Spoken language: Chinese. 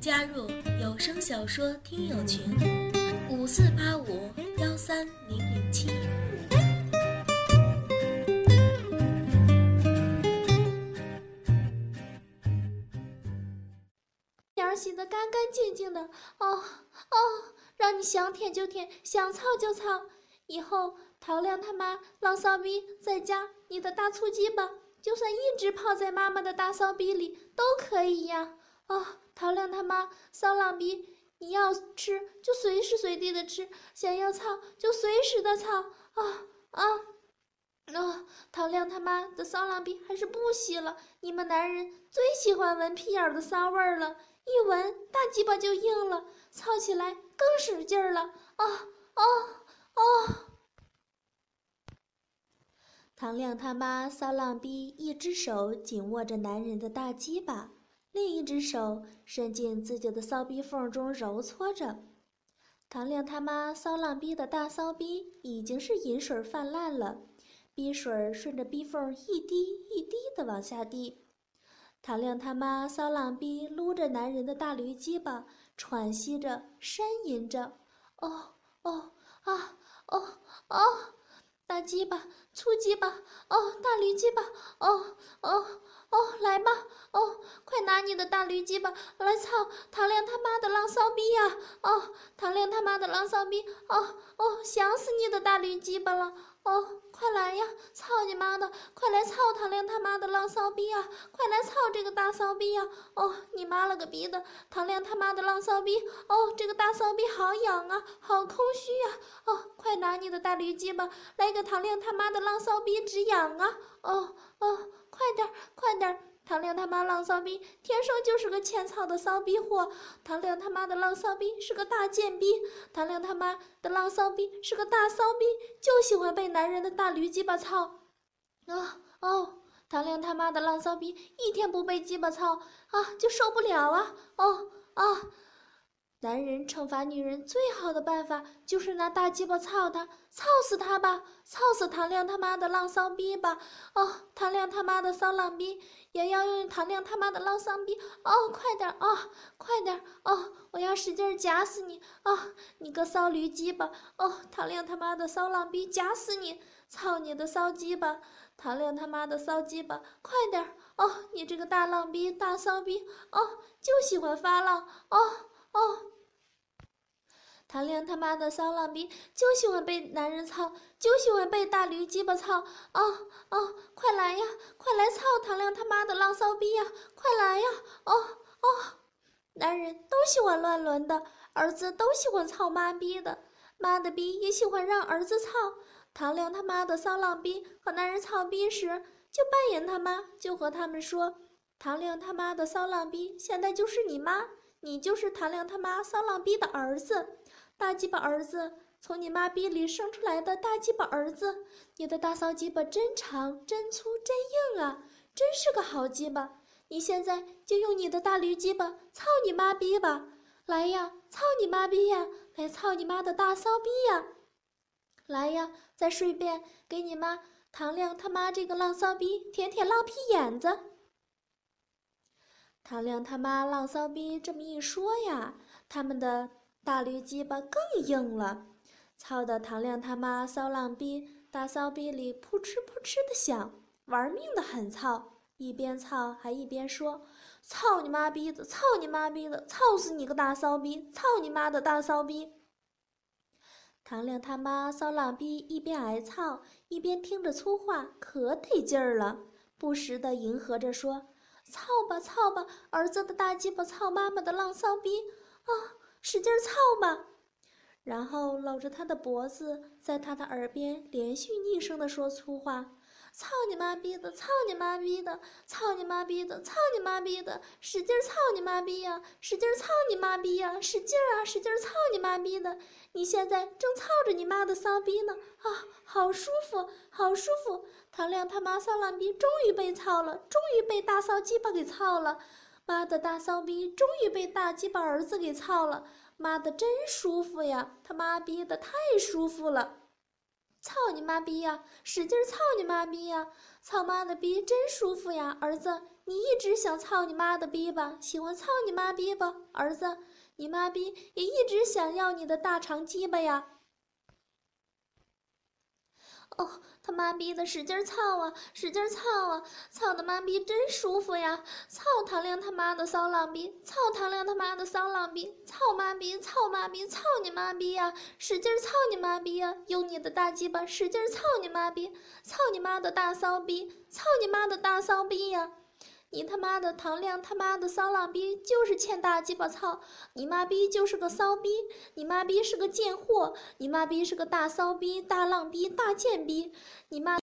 加入有声小说听友群：五四八五幺三零零七。脸洗得干干净净的，哦哦，让你想舔就舔，想操就操。以后陶亮他妈浪骚逼在家，你的大粗鸡巴就算一直泡在妈妈的大骚逼里都可以呀。哦，陶亮他妈骚浪逼，你要吃就随时随地的吃，想要操就随时的操。啊啊啊！陶亮他妈的骚浪逼还是不洗了，你们男人最喜欢闻屁眼的骚味儿了，一闻大鸡巴就硬了，操起来更使劲儿了。啊啊啊！唐亮他妈骚浪逼一只手紧握着男人的大鸡巴。另一只手伸进自己的骚逼缝中揉搓着，唐亮他妈骚浪逼的大骚逼已经是饮水泛滥了，逼水顺着逼缝一滴一滴的往下滴。唐亮他妈骚浪逼撸着男人的大驴鸡巴，喘息着呻吟着：“哦哦啊哦哦，大鸡巴粗鸡巴哦，大驴鸡巴哦哦。”哦，来吧！哦，快拿你的大驴鸡巴来操唐亮他妈的浪骚逼呀！哦，唐亮他妈的浪骚逼！哦哦，想死你的大驴鸡巴了！哦，快来呀！操你妈的！快来操唐亮他妈的浪骚逼啊！快来操这个大骚逼啊！哦，你妈了个逼的！唐亮他妈的浪骚逼！哦，这个大骚逼好痒啊，好空虚啊！哦，快拿你的大驴鸡巴来个唐亮他妈的浪骚逼止痒啊！哦哦。快点，快点！唐亮他妈浪骚逼，天生就是个欠操的骚逼货。唐亮他妈的浪骚逼是个大贱逼。唐亮他妈的浪骚逼是个大骚逼，就喜欢被男人的大驴鸡巴操。啊哦，唐亮他妈的浪骚逼，一天不被鸡巴操啊就受不了啊！哦啊！男人惩罚女人最好的办法就是拿大鸡巴操她，操死她吧，操死唐亮他妈的浪骚逼吧！哦，唐亮他妈的骚浪逼也要用唐亮他妈的浪骚逼！哦，快点哦，快点哦，我要使劲夹死你！哦，你个骚驴鸡巴！哦，唐亮他妈的骚浪逼夹死你！操你的骚鸡巴！唐亮他妈的骚鸡巴！快点哦，你这个大浪逼大骚逼！哦，就喜欢发浪！哦哦。唐亮他妈的骚浪逼，就喜欢被男人操，就喜欢被大驴鸡巴操。哦哦，快来呀，快来操唐亮他妈的浪骚逼呀！快来呀！哦哦，男人都喜欢乱伦的，儿子都喜欢操妈逼的，妈的逼也喜欢让儿子操。唐亮他妈的骚浪逼和男人操逼时，就扮演他妈，就和他们说：唐亮他妈的骚浪逼现在就是你妈，你就是唐亮他妈骚浪逼的儿子。大鸡巴儿子，从你妈逼里生出来的大鸡巴儿子，你的大骚鸡巴真长、真粗、真硬啊，真是个好鸡巴！你现在就用你的大驴鸡巴操你妈逼吧，来呀，操你妈逼呀，来操你妈的大骚逼呀！来呀，再顺便给你妈唐亮他妈这个浪骚逼舔舔浪屁眼子。唐亮他妈浪骚逼这么一说呀，他们的。大驴鸡巴更硬了，操的唐亮他妈骚浪逼，大骚逼里扑哧扑哧的响，玩命的很操，一边操还一边说：“操你妈逼的，操你妈逼的，操死你个大骚逼，操你妈的大骚逼！”唐亮他妈骚浪逼一边挨操，一边听着粗话，可得劲儿了，不时的迎合着说：“操吧操吧，儿子的大鸡巴操妈妈的浪骚逼啊！”使劲操吧，然后搂着他的脖子，在他的耳边连续腻声的说粗话：“操你妈逼的，操你妈逼的，操你妈逼的，操你妈逼的，使劲操你妈逼呀，使劲操你妈逼呀，使劲啊，使劲操你妈逼的！你现在正操着你妈的骚逼呢，啊，好舒服，好舒服！唐亮他妈骚浪逼终于被操了，终于被大骚鸡巴给操了。”妈的大骚逼终于被大鸡巴儿子给操了，妈的真舒服呀！他妈逼的太舒服了，操你妈逼呀！使劲操你妈逼呀！操妈的逼真舒服呀！儿子，你一直想操你妈的逼吧？喜欢操你妈逼吧？儿子，你妈逼也一直想要你的大长鸡巴呀！哦，他妈逼的使劲操啊，使劲操啊，操的妈逼真舒服呀！操唐亮他妈的骚浪逼，操唐亮他妈的骚浪逼，操妈逼，操妈逼，操你妈逼呀！使劲操你妈逼呀！用你的大鸡巴使劲操你妈逼，操你妈的大骚逼，操你妈的大骚逼呀！你他妈的唐亮他妈的骚浪逼就是欠大鸡巴操！你妈逼就是个骚逼！你妈逼是个贱货！你妈逼是个大骚逼、大浪逼、大贱逼！你妈。